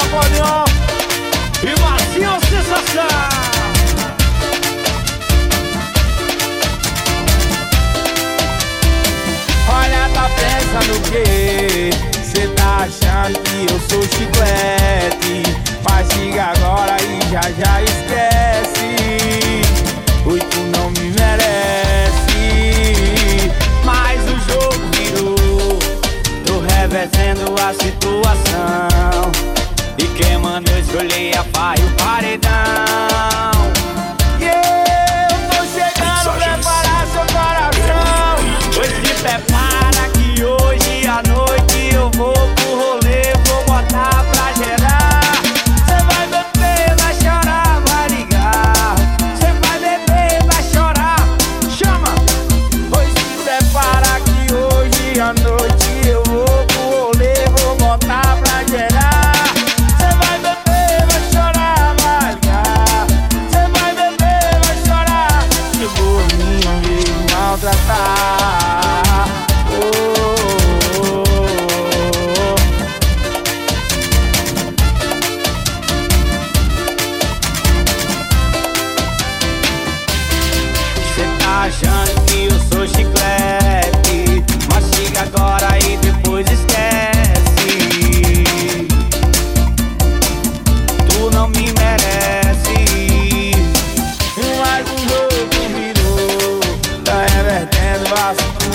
Napoleão e Marcinho Sensação. Olha, a pensando do quê? Cê tá achando que eu sou chiclete? Mastiga agora e já já esquece. Eu Julia varre o paredão.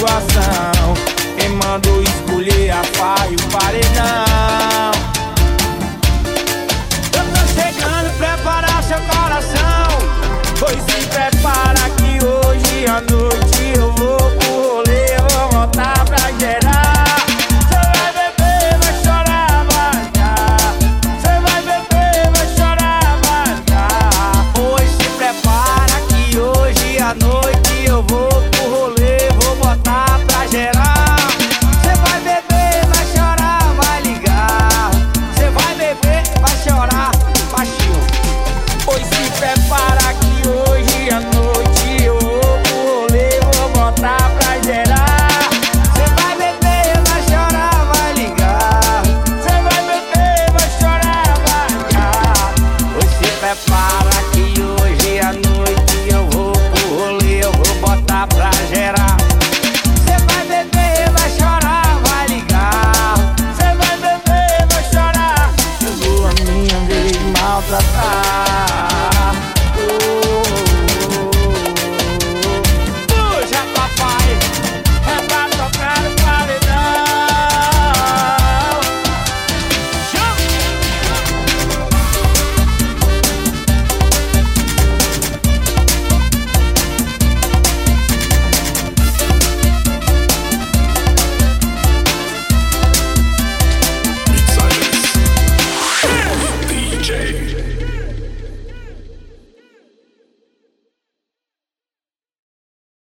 situação. Quem mandou escolher a faia e o paredão? Eu tô chegando, prepara seu coração, pois se prepara.